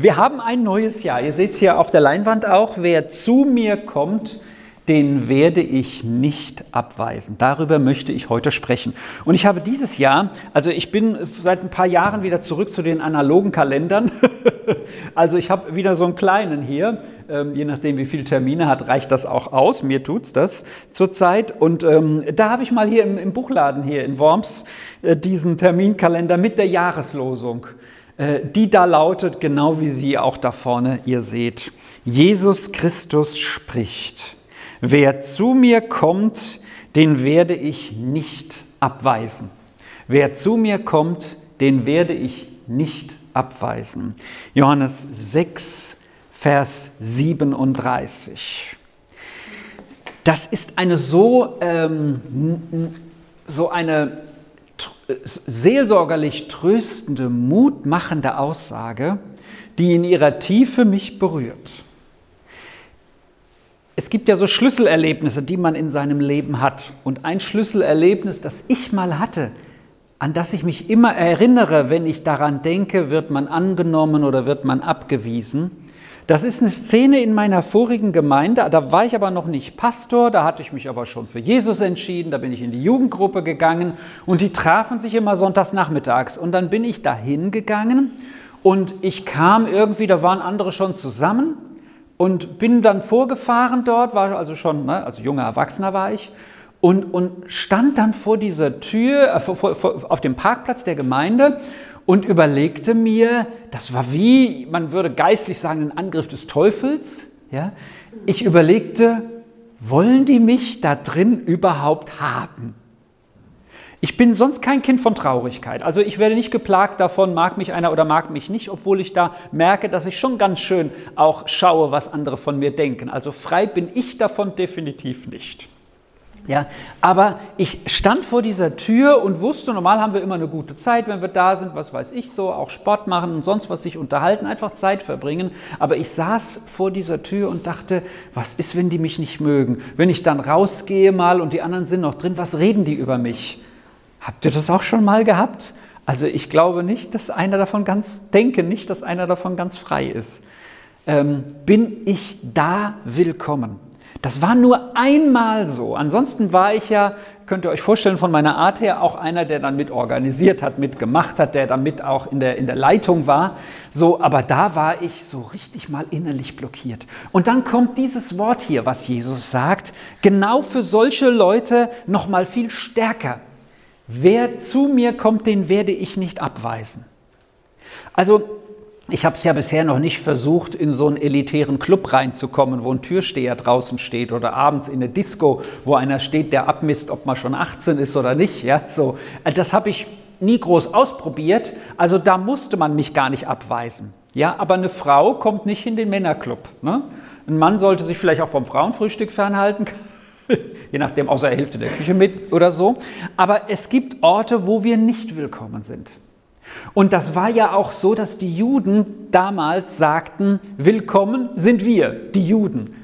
Wir haben ein neues Jahr. Ihr seht es hier auf der Leinwand auch. Wer zu mir kommt, den werde ich nicht abweisen. Darüber möchte ich heute sprechen. Und ich habe dieses Jahr, also ich bin seit ein paar Jahren wieder zurück zu den analogen Kalendern. also ich habe wieder so einen kleinen hier. Ähm, je nachdem, wie viele Termine hat, reicht das auch aus. Mir tut es das zurzeit. Und ähm, da habe ich mal hier im, im Buchladen hier in Worms äh, diesen Terminkalender mit der Jahreslosung die da lautet, genau wie sie auch da vorne ihr seht. Jesus Christus spricht. Wer zu mir kommt, den werde ich nicht abweisen. Wer zu mir kommt, den werde ich nicht abweisen. Johannes 6, Vers 37. Das ist eine so, ähm, so eine seelsorgerlich tröstende, mutmachende Aussage, die in ihrer Tiefe mich berührt. Es gibt ja so Schlüsselerlebnisse, die man in seinem Leben hat. Und ein Schlüsselerlebnis, das ich mal hatte, an das ich mich immer erinnere, wenn ich daran denke, wird man angenommen oder wird man abgewiesen. Das ist eine Szene in meiner vorigen Gemeinde, da war ich aber noch nicht Pastor, da hatte ich mich aber schon für Jesus entschieden, da bin ich in die Jugendgruppe gegangen und die trafen sich immer sonntags nachmittags und dann bin ich dahin gegangen und ich kam irgendwie, da waren andere schon zusammen und bin dann vorgefahren dort, war also schon, ne, also junger Erwachsener war ich, und, und stand dann vor dieser Tür, äh, vor, vor, auf dem Parkplatz der Gemeinde und überlegte mir, das war wie, man würde geistlich sagen, ein Angriff des Teufels. Ja? Ich überlegte, wollen die mich da drin überhaupt haben? Ich bin sonst kein Kind von Traurigkeit. Also ich werde nicht geplagt davon, mag mich einer oder mag mich nicht, obwohl ich da merke, dass ich schon ganz schön auch schaue, was andere von mir denken. Also frei bin ich davon definitiv nicht. Ja, aber ich stand vor dieser Tür und wusste, normal haben wir immer eine gute Zeit, wenn wir da sind, was weiß ich so, auch Sport machen und sonst was sich unterhalten, einfach Zeit verbringen. Aber ich saß vor dieser Tür und dachte, was ist, wenn die mich nicht mögen? Wenn ich dann rausgehe mal und die anderen sind noch drin, was reden die über mich? Habt ihr das auch schon mal gehabt? Also ich glaube nicht, dass einer davon ganz, denke nicht, dass einer davon ganz frei ist. Ähm, bin ich da willkommen? Das war nur einmal so. Ansonsten war ich ja, könnt ihr euch vorstellen, von meiner Art her auch einer, der dann mit organisiert hat, mitgemacht hat, der damit auch in der, in der Leitung war. So, aber da war ich so richtig mal innerlich blockiert. Und dann kommt dieses Wort hier, was Jesus sagt, genau für solche Leute noch mal viel stärker. Wer zu mir kommt, den werde ich nicht abweisen. Also ich habe es ja bisher noch nicht versucht, in so einen elitären Club reinzukommen, wo ein Türsteher draußen steht oder abends in eine Disco, wo einer steht, der abmisst, ob man schon 18 ist oder nicht. Ja, so. Das habe ich nie groß ausprobiert, also da musste man mich gar nicht abweisen. Ja, aber eine Frau kommt nicht in den Männerclub. Ne? Ein Mann sollte sich vielleicht auch vom Frauenfrühstück fernhalten, je nachdem, außer er hilft in der Küche mit oder so. Aber es gibt Orte, wo wir nicht willkommen sind. Und das war ja auch so, dass die Juden damals sagten, willkommen sind wir, die Juden.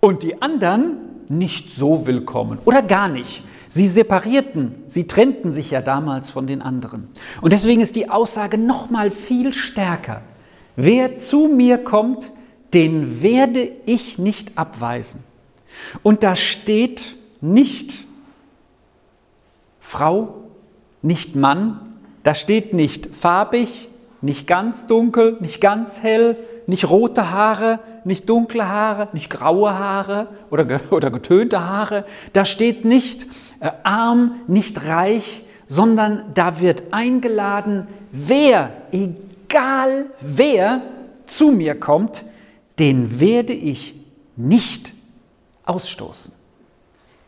Und die anderen nicht so willkommen oder gar nicht. Sie separierten, sie trennten sich ja damals von den anderen. Und deswegen ist die Aussage noch mal viel stärker. Wer zu mir kommt, den werde ich nicht abweisen. Und da steht nicht Frau, nicht Mann, da steht nicht farbig, nicht ganz dunkel, nicht ganz hell, nicht rote Haare, nicht dunkle Haare, nicht graue Haare oder, oder getönte Haare. Da steht nicht äh, arm, nicht reich, sondern da wird eingeladen, wer, egal wer zu mir kommt, den werde ich nicht ausstoßen.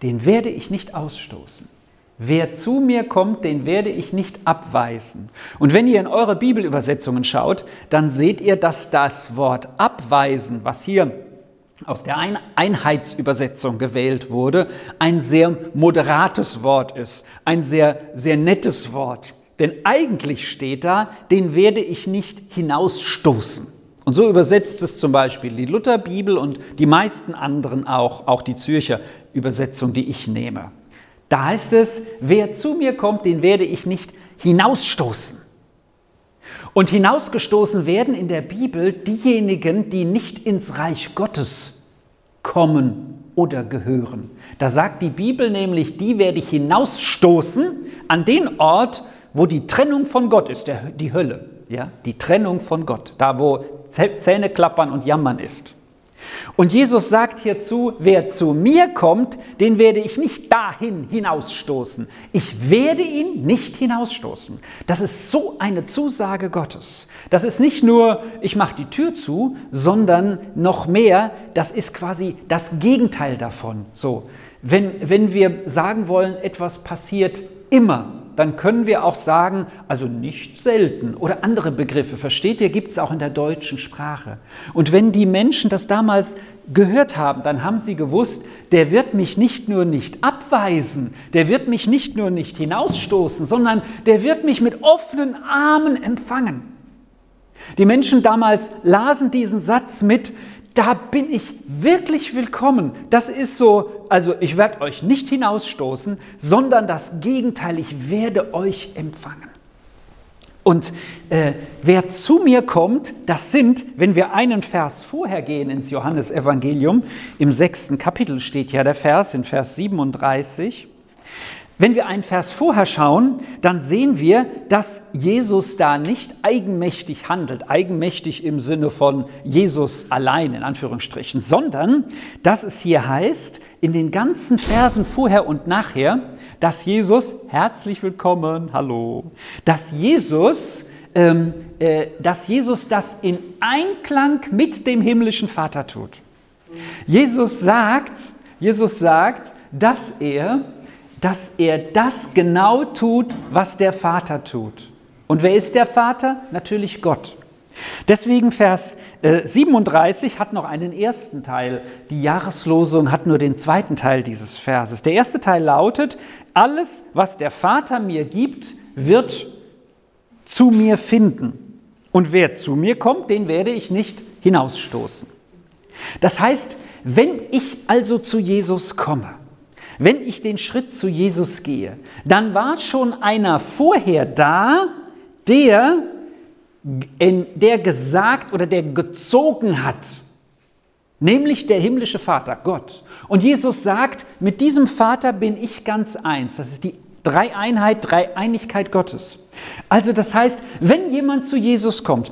Den werde ich nicht ausstoßen. Wer zu mir kommt, den werde ich nicht abweisen. Und wenn ihr in eure Bibelübersetzungen schaut, dann seht ihr, dass das Wort abweisen, was hier aus der Einheitsübersetzung gewählt wurde, ein sehr moderates Wort ist, ein sehr, sehr nettes Wort. Denn eigentlich steht da, den werde ich nicht hinausstoßen. Und so übersetzt es zum Beispiel die Lutherbibel und die meisten anderen auch, auch die Zürcher Übersetzung, die ich nehme. Da heißt es, wer zu mir kommt, den werde ich nicht hinausstoßen. Und hinausgestoßen werden in der Bibel diejenigen, die nicht ins Reich Gottes kommen oder gehören. Da sagt die Bibel nämlich, die werde ich hinausstoßen an den Ort, wo die Trennung von Gott ist, der, die Hölle. Ja, die Trennung von Gott, da wo Zähne klappern und jammern ist. Und Jesus sagt hierzu, wer zu mir kommt, den werde ich nicht dahin hinausstoßen. Ich werde ihn nicht hinausstoßen. Das ist so eine Zusage Gottes. Das ist nicht nur, ich mache die Tür zu, sondern noch mehr, das ist quasi das Gegenteil davon. So, wenn, wenn wir sagen wollen, etwas passiert immer, dann können wir auch sagen, also nicht selten oder andere Begriffe, versteht ihr, gibt es auch in der deutschen Sprache. Und wenn die Menschen das damals gehört haben, dann haben sie gewusst, der wird mich nicht nur nicht abweisen, der wird mich nicht nur nicht hinausstoßen, sondern der wird mich mit offenen Armen empfangen. Die Menschen damals lasen diesen Satz mit, da bin ich wirklich willkommen. Das ist so, also ich werde euch nicht hinausstoßen, sondern das Gegenteil, ich werde euch empfangen. Und äh, wer zu mir kommt, das sind, wenn wir einen Vers vorher gehen ins Johannesevangelium, im sechsten Kapitel steht ja der Vers, in Vers 37, wenn wir einen Vers vorher schauen, dann sehen wir, dass Jesus da nicht eigenmächtig handelt, eigenmächtig im Sinne von Jesus allein in Anführungsstrichen, sondern dass es hier heißt, in den ganzen Versen vorher und nachher, dass Jesus, herzlich willkommen, hallo, dass Jesus, ähm, äh, dass Jesus das in Einklang mit dem himmlischen Vater tut. Jesus sagt, Jesus sagt, dass er dass er das genau tut, was der Vater tut. Und wer ist der Vater? Natürlich Gott. Deswegen Vers 37 äh, hat noch einen ersten Teil. Die Jahreslosung hat nur den zweiten Teil dieses Verses. Der erste Teil lautet, alles, was der Vater mir gibt, wird zu mir finden. Und wer zu mir kommt, den werde ich nicht hinausstoßen. Das heißt, wenn ich also zu Jesus komme, wenn ich den Schritt zu Jesus gehe, dann war schon einer vorher da, der, der gesagt oder der gezogen hat, nämlich der himmlische Vater, Gott. Und Jesus sagt, mit diesem Vater bin ich ganz eins. Das ist die Dreieinheit, Dreieinigkeit Gottes. Also das heißt, wenn jemand zu Jesus kommt,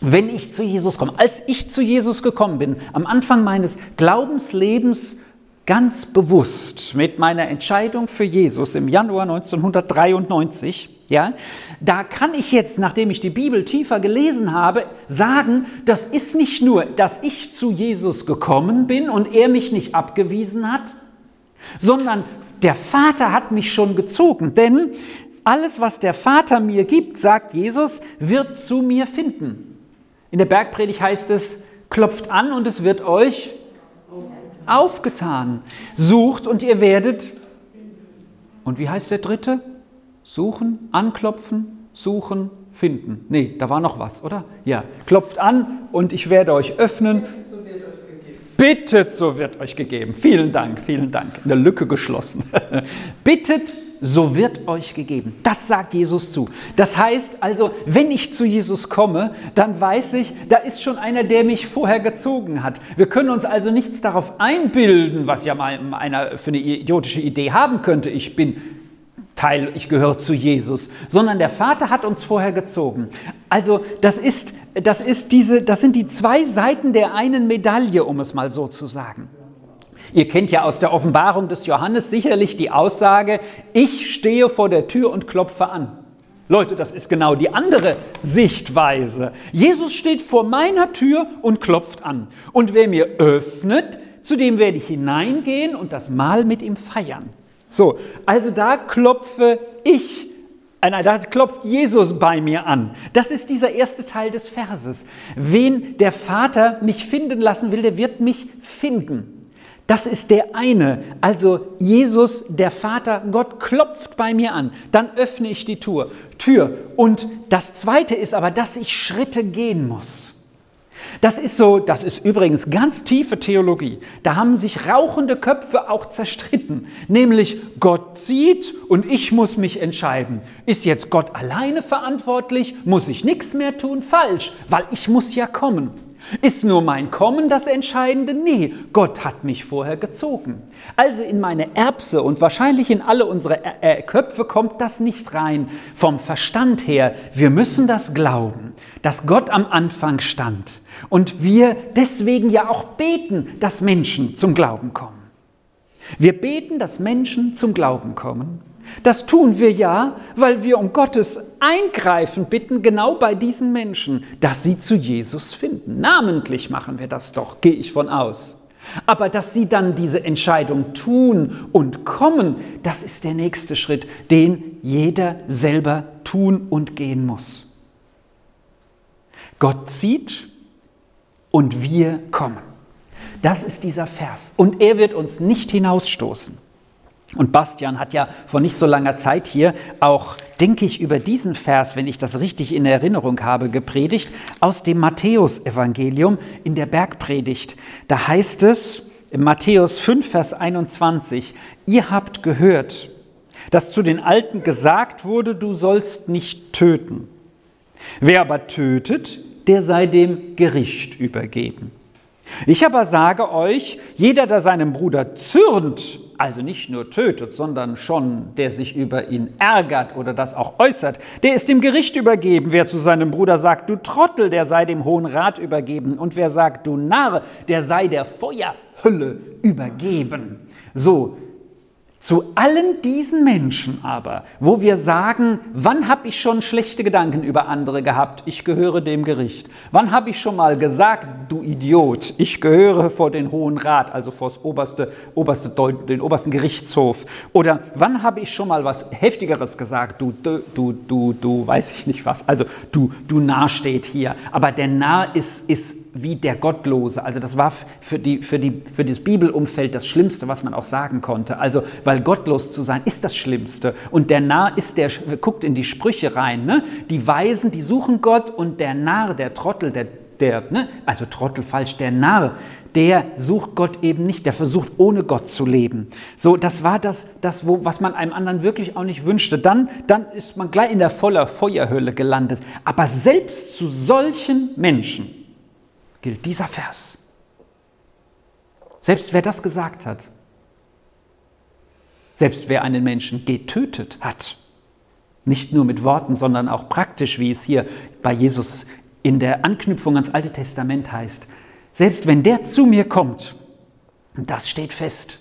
wenn ich zu Jesus komme, als ich zu Jesus gekommen bin, am Anfang meines Glaubenslebens ganz bewusst mit meiner Entscheidung für Jesus im Januar 1993, ja, da kann ich jetzt, nachdem ich die Bibel tiefer gelesen habe, sagen, das ist nicht nur, dass ich zu Jesus gekommen bin und er mich nicht abgewiesen hat, sondern der Vater hat mich schon gezogen, denn alles, was der Vater mir gibt, sagt Jesus, wird zu mir finden. In der Bergpredigt heißt es, klopft an und es wird euch aufgetan. Sucht und ihr werdet. Und wie heißt der dritte? Suchen, anklopfen, suchen, finden. Nee, da war noch was, oder? Ja, klopft an und ich werde euch öffnen. Bittet, so wird euch gegeben. Vielen Dank, vielen Dank. Eine Lücke geschlossen. Bittet, so wird euch gegeben. Das sagt Jesus zu. Das heißt also, wenn ich zu Jesus komme, dann weiß ich, da ist schon einer, der mich vorher gezogen hat. Wir können uns also nichts darauf einbilden, was ja mal einer für eine idiotische Idee haben könnte. Ich bin Teil, ich gehöre zu Jesus, sondern der Vater hat uns vorher gezogen. Also das ist, das ist diese, das sind die zwei Seiten der einen Medaille, um es mal so zu sagen. Ihr kennt ja aus der Offenbarung des Johannes sicherlich die Aussage, ich stehe vor der Tür und klopfe an. Leute, das ist genau die andere Sichtweise. Jesus steht vor meiner Tür und klopft an. Und wer mir öffnet, zu dem werde ich hineingehen und das Mahl mit ihm feiern. So, also da klopfe ich, äh, da klopft Jesus bei mir an. Das ist dieser erste Teil des Verses. Wen der Vater mich finden lassen will, der wird mich finden. Das ist der eine. Also Jesus, der Vater, Gott klopft bei mir an. Dann öffne ich die Tür. Tür. Und das zweite ist aber, dass ich Schritte gehen muss. Das ist so, das ist übrigens ganz tiefe Theologie. Da haben sich rauchende Köpfe auch zerstritten. Nämlich Gott sieht und ich muss mich entscheiden. Ist jetzt Gott alleine verantwortlich? Muss ich nichts mehr tun? Falsch, weil ich muss ja kommen. Ist nur mein Kommen das Entscheidende? Nee, Gott hat mich vorher gezogen. Also in meine Erbse und wahrscheinlich in alle unsere äh, Köpfe kommt das nicht rein vom Verstand her. Wir müssen das glauben, dass Gott am Anfang stand und wir deswegen ja auch beten, dass Menschen zum Glauben kommen. Wir beten, dass Menschen zum Glauben kommen das tun wir ja, weil wir um Gottes Eingreifen bitten, genau bei diesen Menschen, dass sie zu Jesus finden. Namentlich machen wir das doch, gehe ich von aus. Aber dass sie dann diese Entscheidung tun und kommen, das ist der nächste Schritt, den jeder selber tun und gehen muss. Gott zieht und wir kommen. Das ist dieser Vers. Und er wird uns nicht hinausstoßen. Und Bastian hat ja vor nicht so langer Zeit hier auch, denke ich, über diesen Vers, wenn ich das richtig in Erinnerung habe, gepredigt, aus dem Matthäusevangelium in der Bergpredigt. Da heißt es, in Matthäus 5, Vers 21, ihr habt gehört, dass zu den Alten gesagt wurde, du sollst nicht töten. Wer aber tötet, der sei dem Gericht übergeben. Ich aber sage euch, jeder, der seinem Bruder zürnt, also nicht nur tötet, sondern schon der sich über ihn ärgert oder das auch äußert, der ist dem Gericht übergeben. Wer zu seinem Bruder sagt, du Trottel, der sei dem Hohen Rat übergeben. Und wer sagt, du Narr, der sei der Feuerhülle übergeben. So, zu allen diesen Menschen aber, wo wir sagen, wann habe ich schon schlechte Gedanken über andere gehabt? Ich gehöre dem Gericht. Wann habe ich schon mal gesagt, du Idiot, ich gehöre vor den Hohen Rat, also vor oberste, oberste, den obersten Gerichtshof? Oder wann habe ich schon mal was Heftigeres gesagt, du, du, du, du, weiß ich nicht was, also du, du Narr steht hier. Aber der Narr ist, ist wie der Gottlose. Also das war für, die, für, die, für das Bibelumfeld das Schlimmste, was man auch sagen konnte. Also weil gottlos zu sein ist das Schlimmste. Und der Narr ist der, guckt in die Sprüche rein, ne? die Weisen, die suchen Gott und der Narr, der Trottel, der, der ne? also Trottel falsch, der Narr, der sucht Gott eben nicht, der versucht ohne Gott zu leben. So, das war das, das wo, was man einem anderen wirklich auch nicht wünschte. Dann, dann ist man gleich in der voller Feuerhöhle gelandet. Aber selbst zu solchen Menschen, gilt dieser Vers. Selbst wer das gesagt hat, selbst wer einen Menschen getötet hat, nicht nur mit Worten, sondern auch praktisch, wie es hier bei Jesus in der Anknüpfung ans Alte Testament heißt, selbst wenn der zu mir kommt, das steht fest,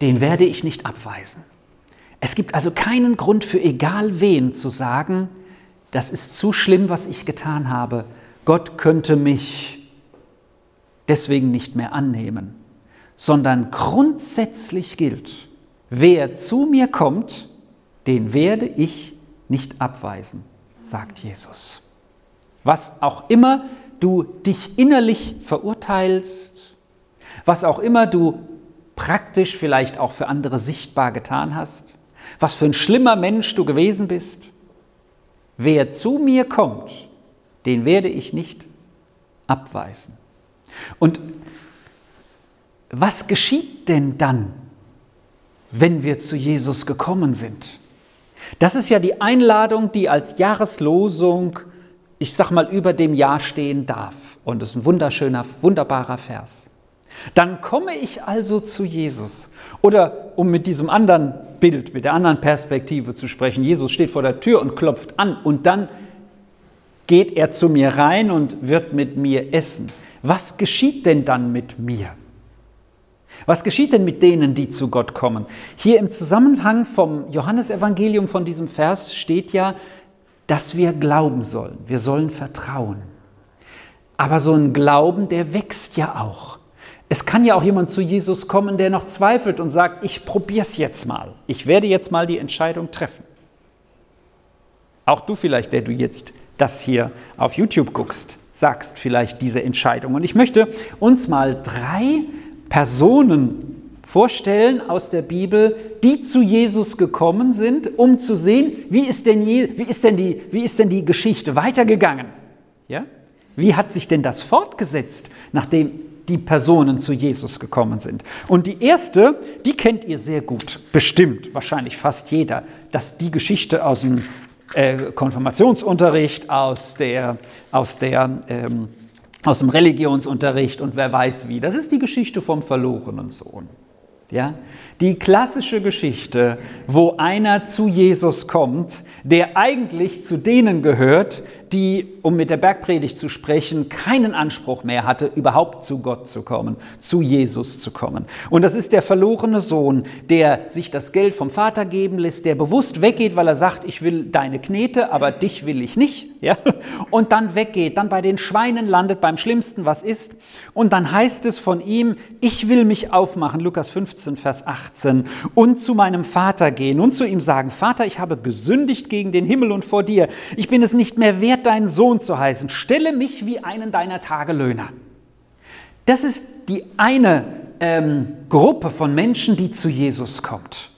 den werde ich nicht abweisen. Es gibt also keinen Grund für egal wen zu sagen, das ist zu schlimm, was ich getan habe. Gott könnte mich deswegen nicht mehr annehmen, sondern grundsätzlich gilt, wer zu mir kommt, den werde ich nicht abweisen, sagt Jesus. Was auch immer du dich innerlich verurteilst, was auch immer du praktisch vielleicht auch für andere sichtbar getan hast, was für ein schlimmer Mensch du gewesen bist, wer zu mir kommt, den werde ich nicht abweisen. Und was geschieht denn dann, wenn wir zu Jesus gekommen sind? Das ist ja die Einladung, die als Jahreslosung, ich sag mal, über dem Jahr stehen darf. Und das ist ein wunderschöner, wunderbarer Vers. Dann komme ich also zu Jesus. Oder um mit diesem anderen Bild, mit der anderen Perspektive zu sprechen, Jesus steht vor der Tür und klopft an und dann geht er zu mir rein und wird mit mir essen. Was geschieht denn dann mit mir? Was geschieht denn mit denen, die zu Gott kommen? Hier im Zusammenhang vom Johannesevangelium von diesem Vers steht ja, dass wir glauben sollen. Wir sollen vertrauen. Aber so ein Glauben, der wächst ja auch. Es kann ja auch jemand zu Jesus kommen, der noch zweifelt und sagt, ich probiere es jetzt mal. Ich werde jetzt mal die Entscheidung treffen. Auch du vielleicht, der du jetzt das hier auf YouTube guckst sagst vielleicht diese Entscheidung. Und ich möchte uns mal drei Personen vorstellen aus der Bibel, die zu Jesus gekommen sind, um zu sehen, wie ist denn, wie ist denn, die, wie ist denn die Geschichte weitergegangen. Ja? Wie hat sich denn das fortgesetzt, nachdem die Personen zu Jesus gekommen sind? Und die erste, die kennt ihr sehr gut, bestimmt, wahrscheinlich fast jeder, dass die Geschichte aus dem äh, Konfirmationsunterricht, aus, der, aus, der, ähm, aus dem Religionsunterricht und wer weiß wie. Das ist die Geschichte vom verlorenen Sohn. Ja? Die klassische Geschichte, wo einer zu Jesus kommt, der eigentlich zu denen gehört, die, um mit der Bergpredigt zu sprechen, keinen Anspruch mehr hatte, überhaupt zu Gott zu kommen, zu Jesus zu kommen. Und das ist der verlorene Sohn, der sich das Geld vom Vater geben lässt, der bewusst weggeht, weil er sagt, ich will deine Knete, aber dich will ich nicht. Ja? Und dann weggeht, dann bei den Schweinen landet, beim Schlimmsten, was ist. Und dann heißt es von ihm, ich will mich aufmachen, Lukas 15, Vers 18, und zu meinem Vater gehen und zu ihm sagen, Vater, ich habe gesündigt gegen den Himmel und vor dir. Ich bin es nicht mehr wert, deinen Sohn zu heißen. Stelle mich wie einen deiner Tagelöhner. Das ist die eine ähm, Gruppe von Menschen, die zu Jesus kommt.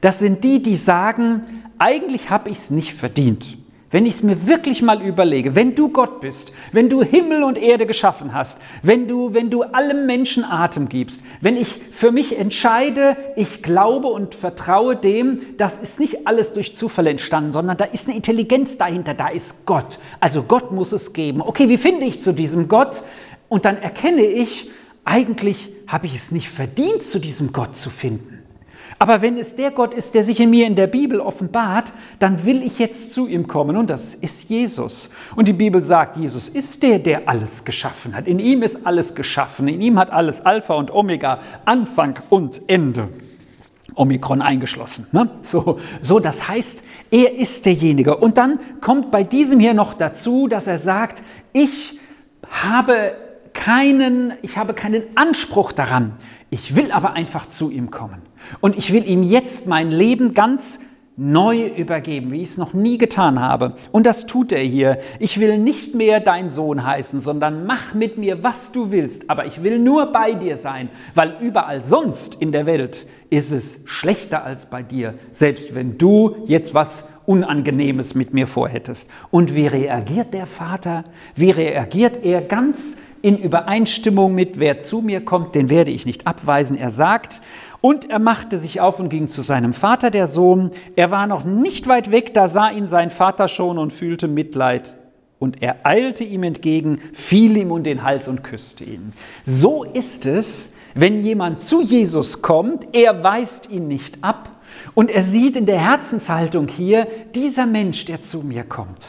Das sind die, die sagen, eigentlich habe ich es nicht verdient. Wenn ich es mir wirklich mal überlege, wenn du Gott bist, wenn du Himmel und Erde geschaffen hast, wenn du, wenn du allem Menschen Atem gibst, wenn ich für mich entscheide, ich glaube und vertraue dem, das ist nicht alles durch Zufall entstanden, sondern da ist eine Intelligenz dahinter, da ist Gott. Also Gott muss es geben. Okay, wie finde ich zu diesem Gott? Und dann erkenne ich, eigentlich habe ich es nicht verdient, zu diesem Gott zu finden. Aber wenn es der Gott ist, der sich in mir in der Bibel offenbart, dann will ich jetzt zu ihm kommen und das ist Jesus. Und die Bibel sagt, Jesus ist der, der alles geschaffen hat. In ihm ist alles geschaffen. In ihm hat alles Alpha und Omega, Anfang und Ende. Omikron eingeschlossen. Ne? So, so, das heißt, er ist derjenige. Und dann kommt bei diesem hier noch dazu, dass er sagt, ich habe keinen, ich habe keinen Anspruch daran. Ich will aber einfach zu ihm kommen. Und ich will ihm jetzt mein Leben ganz neu übergeben, wie ich es noch nie getan habe. Und das tut er hier. Ich will nicht mehr dein Sohn heißen, sondern mach mit mir, was du willst. Aber ich will nur bei dir sein, weil überall sonst in der Welt ist es schlechter als bei dir, selbst wenn du jetzt was Unangenehmes mit mir vorhättest. Und wie reagiert der Vater? Wie reagiert er ganz in Übereinstimmung mit, wer zu mir kommt, den werde ich nicht abweisen. Er sagt, und er machte sich auf und ging zu seinem Vater, der Sohn. Er war noch nicht weit weg, da sah ihn sein Vater schon und fühlte Mitleid. Und er eilte ihm entgegen, fiel ihm um den Hals und küsste ihn. So ist es, wenn jemand zu Jesus kommt, er weist ihn nicht ab und er sieht in der Herzenshaltung hier, dieser Mensch, der zu mir kommt,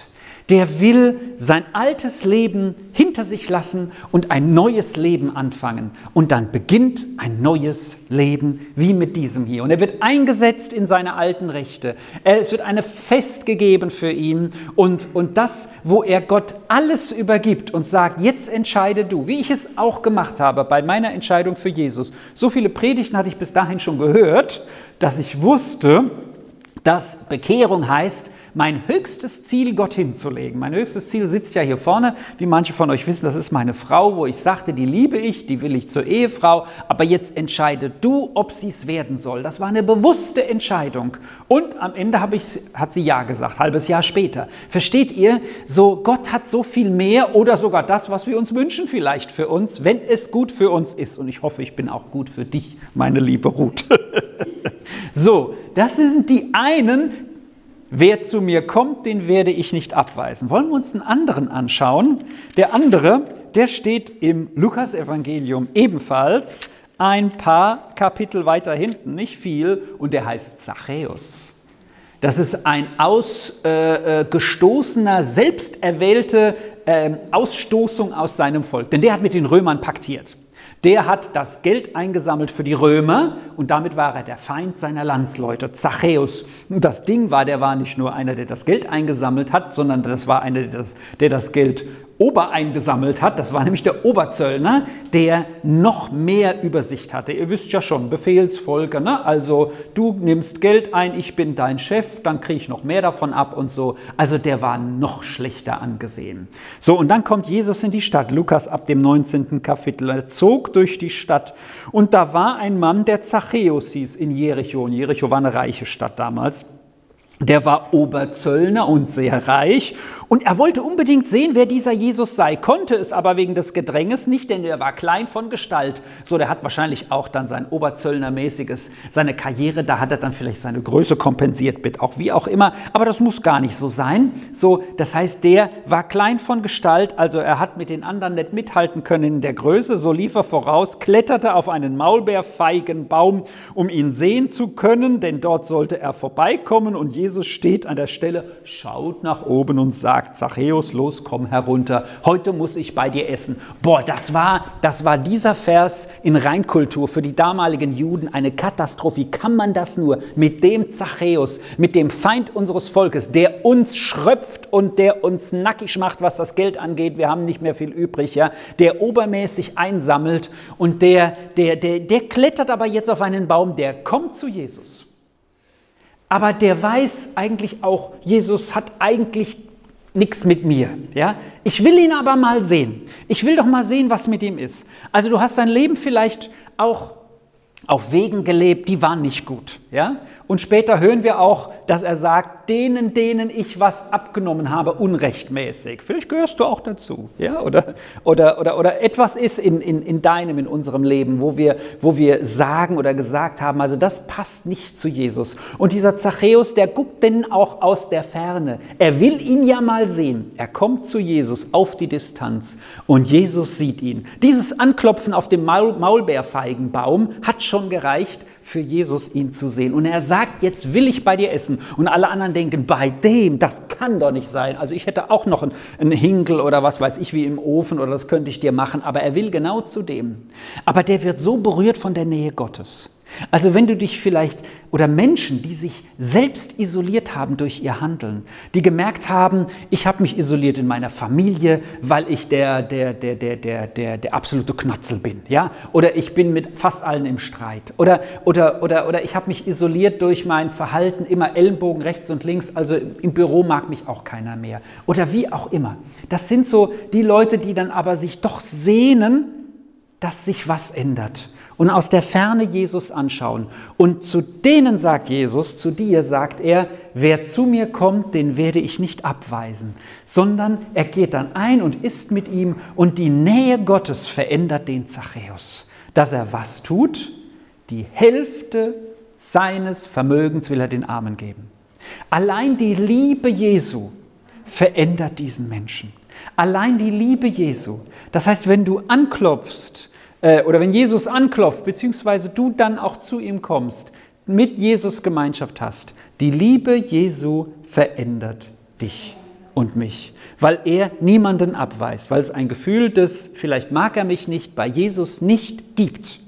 der will sein altes Leben hinter sich lassen und ein neues Leben anfangen. Und dann beginnt ein neues Leben wie mit diesem hier. Und er wird eingesetzt in seine alten Rechte. Es wird eine Fest gegeben für ihn. Und, und das, wo er Gott alles übergibt und sagt, jetzt entscheide du, wie ich es auch gemacht habe bei meiner Entscheidung für Jesus. So viele Predigten hatte ich bis dahin schon gehört, dass ich wusste, dass Bekehrung heißt, mein höchstes Ziel Gott hinzulegen. Mein höchstes Ziel sitzt ja hier vorne. Wie manche von euch wissen, das ist meine Frau, wo ich sagte, die liebe ich, die will ich zur Ehefrau. Aber jetzt entscheide du, ob sie es werden soll. Das war eine bewusste Entscheidung. Und am Ende ich, hat sie Ja gesagt, halbes Jahr später. Versteht ihr? So, Gott hat so viel mehr oder sogar das, was wir uns wünschen vielleicht für uns, wenn es gut für uns ist. Und ich hoffe, ich bin auch gut für dich, meine liebe Ruth. so, das sind die einen, Wer zu mir kommt, den werde ich nicht abweisen. Wollen wir uns einen anderen anschauen? Der andere, der steht im Lukasevangelium ebenfalls ein paar Kapitel weiter hinten, nicht viel, und der heißt Zachäus. Das ist ein ausgestoßener, äh, selbsterwählte äh, Ausstoßung aus seinem Volk, denn der hat mit den Römern paktiert. Der hat das Geld eingesammelt für die Römer und damit war er der Feind seiner Landsleute, Zachäus. Und das Ding war, der war nicht nur einer, der das Geld eingesammelt hat, sondern das war einer, der das, der das Geld Ober eingesammelt hat. Das war nämlich der Oberzöllner, der noch mehr Übersicht hatte. Ihr wisst ja schon, Befehlsfolge. Ne? Also du nimmst Geld ein, ich bin dein Chef, dann kriege ich noch mehr davon ab und so. Also der war noch schlechter angesehen. So, und dann kommt Jesus in die Stadt, Lukas ab dem 19. Kapitel. Er zog durch die Stadt und da war ein Mann, der Zachäus hieß in Jericho. Und Jericho war eine reiche Stadt damals. Der war Oberzöllner und sehr reich und er wollte unbedingt sehen, wer dieser Jesus sei, konnte es aber wegen des Gedränges nicht, denn er war klein von Gestalt. So, der hat wahrscheinlich auch dann sein Oberzöllnermäßiges, seine Karriere, da hat er dann vielleicht seine Größe kompensiert mit, auch wie auch immer, aber das muss gar nicht so sein. So, das heißt, der war klein von Gestalt, also er hat mit den anderen nicht mithalten können in der Größe, so lief er voraus, kletterte auf einen Maulbeerfeigenbaum, um ihn sehen zu können, denn dort sollte er vorbeikommen und Jesus Jesus steht an der Stelle, schaut nach oben und sagt, Zachäus, los, komm herunter, heute muss ich bei dir essen. Boah, das war, das war dieser Vers in Reinkultur für die damaligen Juden eine Katastrophe. Kann man das nur mit dem Zachäus, mit dem Feind unseres Volkes, der uns schröpft und der uns nackig macht, was das Geld angeht, wir haben nicht mehr viel übrig, ja, der obermäßig einsammelt und der, der, der, der klettert aber jetzt auf einen Baum, der kommt zu Jesus. Aber der weiß eigentlich auch, Jesus hat eigentlich nichts mit mir. Ja? Ich will ihn aber mal sehen. Ich will doch mal sehen, was mit ihm ist. Also du hast dein Leben vielleicht auch auf Wegen gelebt, die waren nicht gut. Ja? Und später hören wir auch, dass er sagt, denen, denen ich was abgenommen habe, unrechtmäßig. Vielleicht gehörst du auch dazu. Ja? Oder, oder, oder, oder etwas ist in, in, in deinem, in unserem Leben, wo wir, wo wir sagen oder gesagt haben, also das passt nicht zu Jesus. Und dieser Zachäus, der guckt denn auch aus der Ferne. Er will ihn ja mal sehen. Er kommt zu Jesus auf die Distanz und Jesus sieht ihn. Dieses Anklopfen auf dem Maul Maulbeerfeigenbaum hat schon gereicht, für Jesus ihn zu sehen. Und er sagt, jetzt will ich bei dir essen. Und alle anderen denken, bei dem, das kann doch nicht sein. Also ich hätte auch noch einen Hinkel oder was weiß ich wie im Ofen oder das könnte ich dir machen. Aber er will genau zu dem. Aber der wird so berührt von der Nähe Gottes. Also wenn du dich vielleicht oder Menschen, die sich selbst isoliert haben durch ihr Handeln, die gemerkt haben, ich habe mich isoliert in meiner Familie, weil ich der, der, der, der, der, der, der absolute Knotzel bin, ja, oder ich bin mit fast allen im Streit, oder, oder, oder, oder ich habe mich isoliert durch mein Verhalten, immer Ellenbogen rechts und links, also im Büro mag mich auch keiner mehr, oder wie auch immer. Das sind so die Leute, die dann aber sich doch sehnen, dass sich was ändert und aus der Ferne Jesus anschauen. Und zu denen sagt Jesus, zu dir sagt er, wer zu mir kommt, den werde ich nicht abweisen, sondern er geht dann ein und ist mit ihm und die Nähe Gottes verändert den Zachäus. Dass er was tut? Die Hälfte seines Vermögens will er den Armen geben. Allein die Liebe Jesu verändert diesen Menschen. Allein die Liebe Jesu. Das heißt, wenn du anklopfst, äh, oder wenn Jesus anklopft, beziehungsweise du dann auch zu ihm kommst, mit Jesus Gemeinschaft hast, die Liebe Jesu verändert dich und mich, weil er niemanden abweist, weil es ein Gefühl des, vielleicht mag er mich nicht, bei Jesus nicht gibt.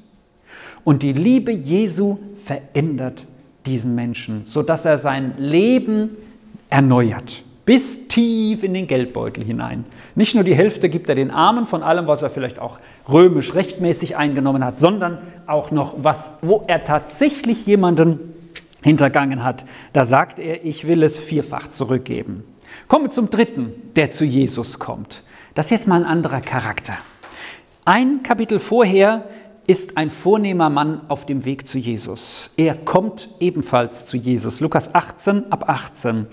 Und die Liebe Jesu verändert diesen Menschen, sodass er sein Leben erneuert, bis tief in den Geldbeutel hinein. Nicht nur die Hälfte gibt er den Armen von allem, was er vielleicht auch römisch rechtmäßig eingenommen hat, sondern auch noch was, wo er tatsächlich jemanden hintergangen hat. Da sagt er, ich will es vierfach zurückgeben. Kommen wir zum dritten, der zu Jesus kommt. Das ist jetzt mal ein anderer Charakter. Ein Kapitel vorher ist ein vornehmer Mann auf dem Weg zu Jesus. Er kommt ebenfalls zu Jesus. Lukas 18 ab 18.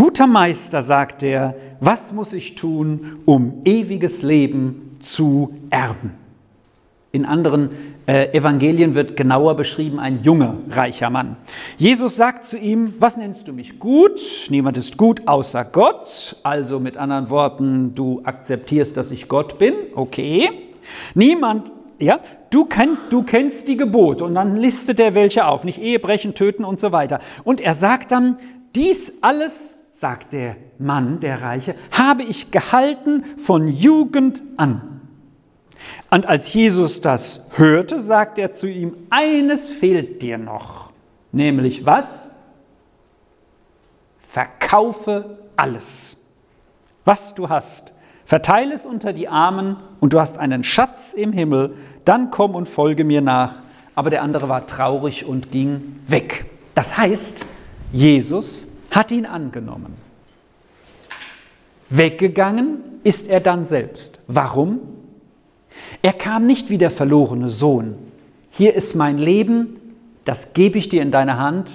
Guter Meister, sagt er, was muss ich tun, um ewiges Leben zu erben? In anderen äh, Evangelien wird genauer beschrieben ein junger, reicher Mann. Jesus sagt zu ihm, was nennst du mich gut? Niemand ist gut außer Gott. Also mit anderen Worten, du akzeptierst, dass ich Gott bin. Okay. Niemand ja, du, kenn, du kennst die Gebote und dann listet er welche auf, nicht Ehe brechen, töten und so weiter. Und er sagt dann, dies alles sagt der Mann, der Reiche, habe ich gehalten von Jugend an. Und als Jesus das hörte, sagt er zu ihm, eines fehlt dir noch, nämlich was? Verkaufe alles, was du hast, verteile es unter die Armen und du hast einen Schatz im Himmel, dann komm und folge mir nach. Aber der andere war traurig und ging weg. Das heißt, Jesus hat ihn angenommen. Weggegangen ist er dann selbst. Warum? Er kam nicht wie der verlorene Sohn. Hier ist mein Leben, das gebe ich dir in deine Hand.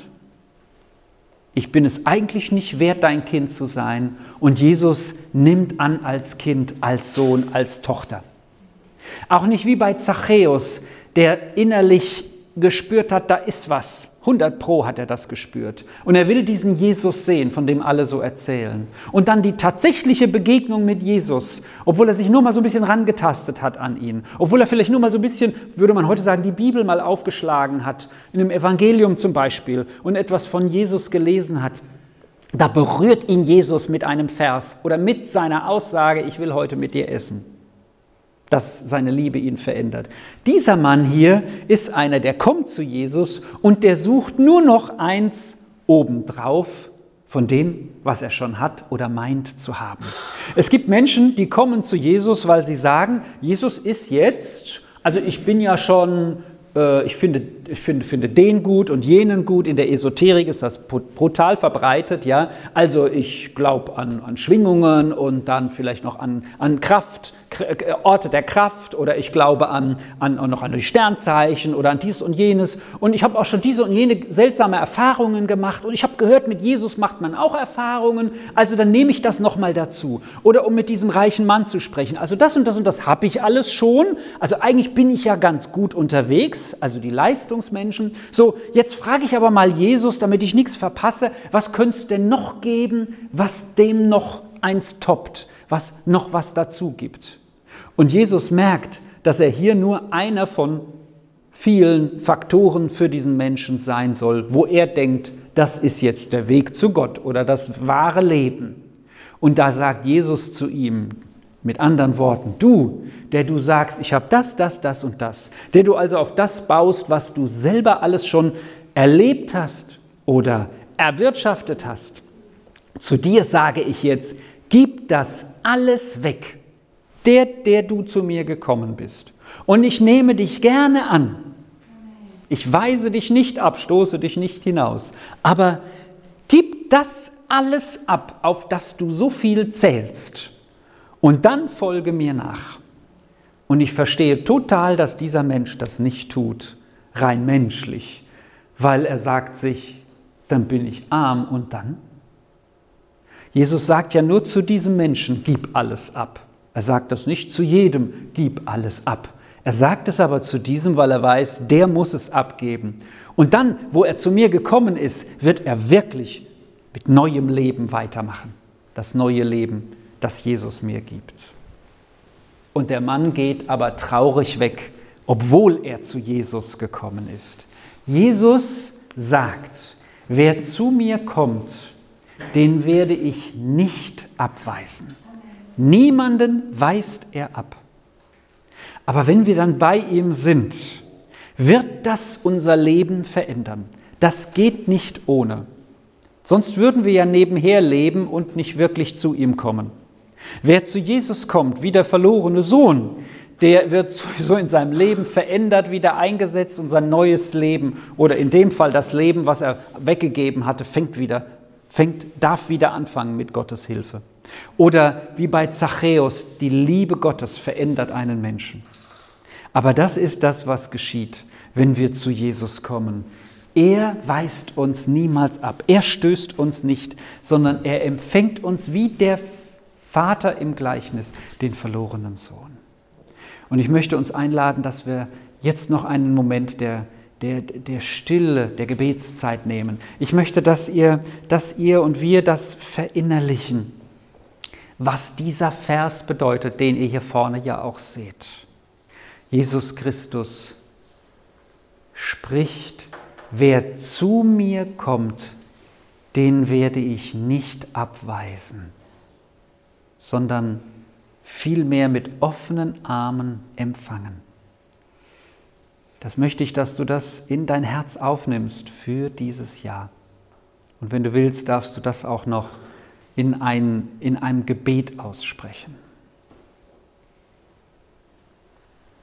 ich bin es eigentlich nicht wert, dein Kind zu sein. Und Jesus nimmt an als Kind, als Sohn, als Tochter. Auch nicht wie bei Zachäus, der innerlich gespürt hat, da ist was. 100 Pro hat er das gespürt. Und er will diesen Jesus sehen, von dem alle so erzählen. Und dann die tatsächliche Begegnung mit Jesus, obwohl er sich nur mal so ein bisschen rangetastet hat an ihn. Obwohl er vielleicht nur mal so ein bisschen, würde man heute sagen, die Bibel mal aufgeschlagen hat, in einem Evangelium zum Beispiel, und etwas von Jesus gelesen hat. Da berührt ihn Jesus mit einem Vers oder mit seiner Aussage, ich will heute mit dir essen dass seine Liebe ihn verändert. Dieser Mann hier ist einer, der kommt zu Jesus und der sucht nur noch eins obendrauf von dem, was er schon hat oder meint zu haben. Es gibt Menschen, die kommen zu Jesus, weil sie sagen, Jesus ist jetzt, also ich bin ja schon äh, ich finde, ich finde, finde den gut und jenen gut. In der Esoterik ist das brutal verbreitet. Ja? Also ich glaube an, an Schwingungen und dann vielleicht noch an, an Kraft, äh, Orte der Kraft oder ich glaube an, an, noch an die Sternzeichen oder an dies und jenes. Und ich habe auch schon diese und jene seltsame Erfahrungen gemacht und ich habe gehört, mit Jesus macht man auch Erfahrungen. Also dann nehme ich das nochmal dazu. Oder um mit diesem reichen Mann zu sprechen. Also das und das und das habe ich alles schon. Also eigentlich bin ich ja ganz gut unterwegs, also die Leistungsmenschen. So, jetzt frage ich aber mal Jesus, damit ich nichts verpasse, was könnte es denn noch geben, was dem noch eins toppt? was noch was dazu gibt. Und Jesus merkt, dass er hier nur einer von vielen Faktoren für diesen Menschen sein soll, wo er denkt, das ist jetzt der Weg zu Gott oder das wahre Leben. Und da sagt Jesus zu ihm mit anderen Worten, du, der du sagst, ich habe das, das, das und das, der du also auf das baust, was du selber alles schon erlebt hast oder erwirtschaftet hast, zu dir sage ich jetzt, gib das alles weg, der, der du zu mir gekommen bist. Und ich nehme dich gerne an. Ich weise dich nicht ab, stoße dich nicht hinaus. Aber gib das alles ab, auf das du so viel zählst. Und dann folge mir nach. Und ich verstehe total, dass dieser Mensch das nicht tut, rein menschlich, weil er sagt sich, dann bin ich arm und dann? Jesus sagt ja nur zu diesem Menschen, gib alles ab. Er sagt das nicht zu jedem, gib alles ab. Er sagt es aber zu diesem, weil er weiß, der muss es abgeben. Und dann, wo er zu mir gekommen ist, wird er wirklich mit neuem Leben weitermachen. Das neue Leben, das Jesus mir gibt. Und der Mann geht aber traurig weg, obwohl er zu Jesus gekommen ist. Jesus sagt, wer zu mir kommt, den werde ich nicht abweisen. Niemanden weist er ab. Aber wenn wir dann bei ihm sind, wird das unser Leben verändern. Das geht nicht ohne. Sonst würden wir ja nebenher leben und nicht wirklich zu ihm kommen. Wer zu Jesus kommt, wie der verlorene Sohn, der wird sowieso in seinem Leben verändert, wieder eingesetzt und sein neues Leben oder in dem Fall das Leben, was er weggegeben hatte, fängt wieder fängt, darf wieder anfangen mit Gottes Hilfe. Oder wie bei Zachäus, die Liebe Gottes verändert einen Menschen. Aber das ist das, was geschieht, wenn wir zu Jesus kommen. Er weist uns niemals ab. Er stößt uns nicht, sondern er empfängt uns wie der Vater im Gleichnis, den verlorenen Sohn. Und ich möchte uns einladen, dass wir jetzt noch einen Moment der der, der Stille, der Gebetszeit nehmen. Ich möchte, dass ihr, dass ihr und wir das verinnerlichen, was dieser Vers bedeutet, den ihr hier vorne ja auch seht. Jesus Christus spricht, wer zu mir kommt, den werde ich nicht abweisen, sondern vielmehr mit offenen Armen empfangen. Das möchte ich, dass du das in dein Herz aufnimmst für dieses Jahr. Und wenn du willst, darfst du das auch noch in, ein, in einem Gebet aussprechen.